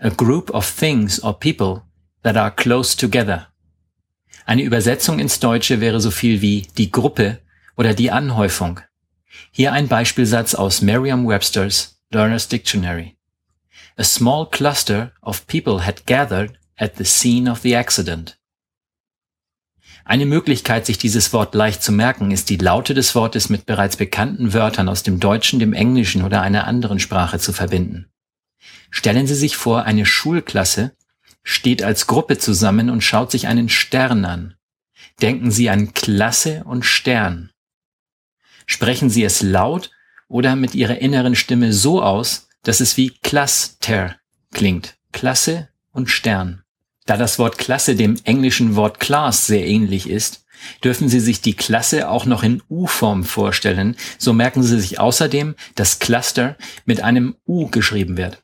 a group of things or people that are close together. Eine Übersetzung ins Deutsche wäre so viel wie die Gruppe oder die Anhäufung. Hier ein Beispielsatz aus Merriam-Webster's Learner's Dictionary. A small cluster of people had gathered at the scene of the accident. Eine Möglichkeit, sich dieses Wort leicht zu merken, ist die Laute des Wortes mit bereits bekannten Wörtern aus dem Deutschen, dem Englischen oder einer anderen Sprache zu verbinden. Stellen Sie sich vor, eine Schulklasse steht als Gruppe zusammen und schaut sich einen Stern an. Denken Sie an Klasse und Stern. Sprechen Sie es laut oder mit Ihrer inneren Stimme so aus, dass es wie Cluster klingt. Klasse und Stern. Da das Wort Klasse dem englischen Wort Class sehr ähnlich ist, dürfen Sie sich die Klasse auch noch in U-Form vorstellen. So merken Sie sich außerdem, dass Cluster mit einem U geschrieben wird.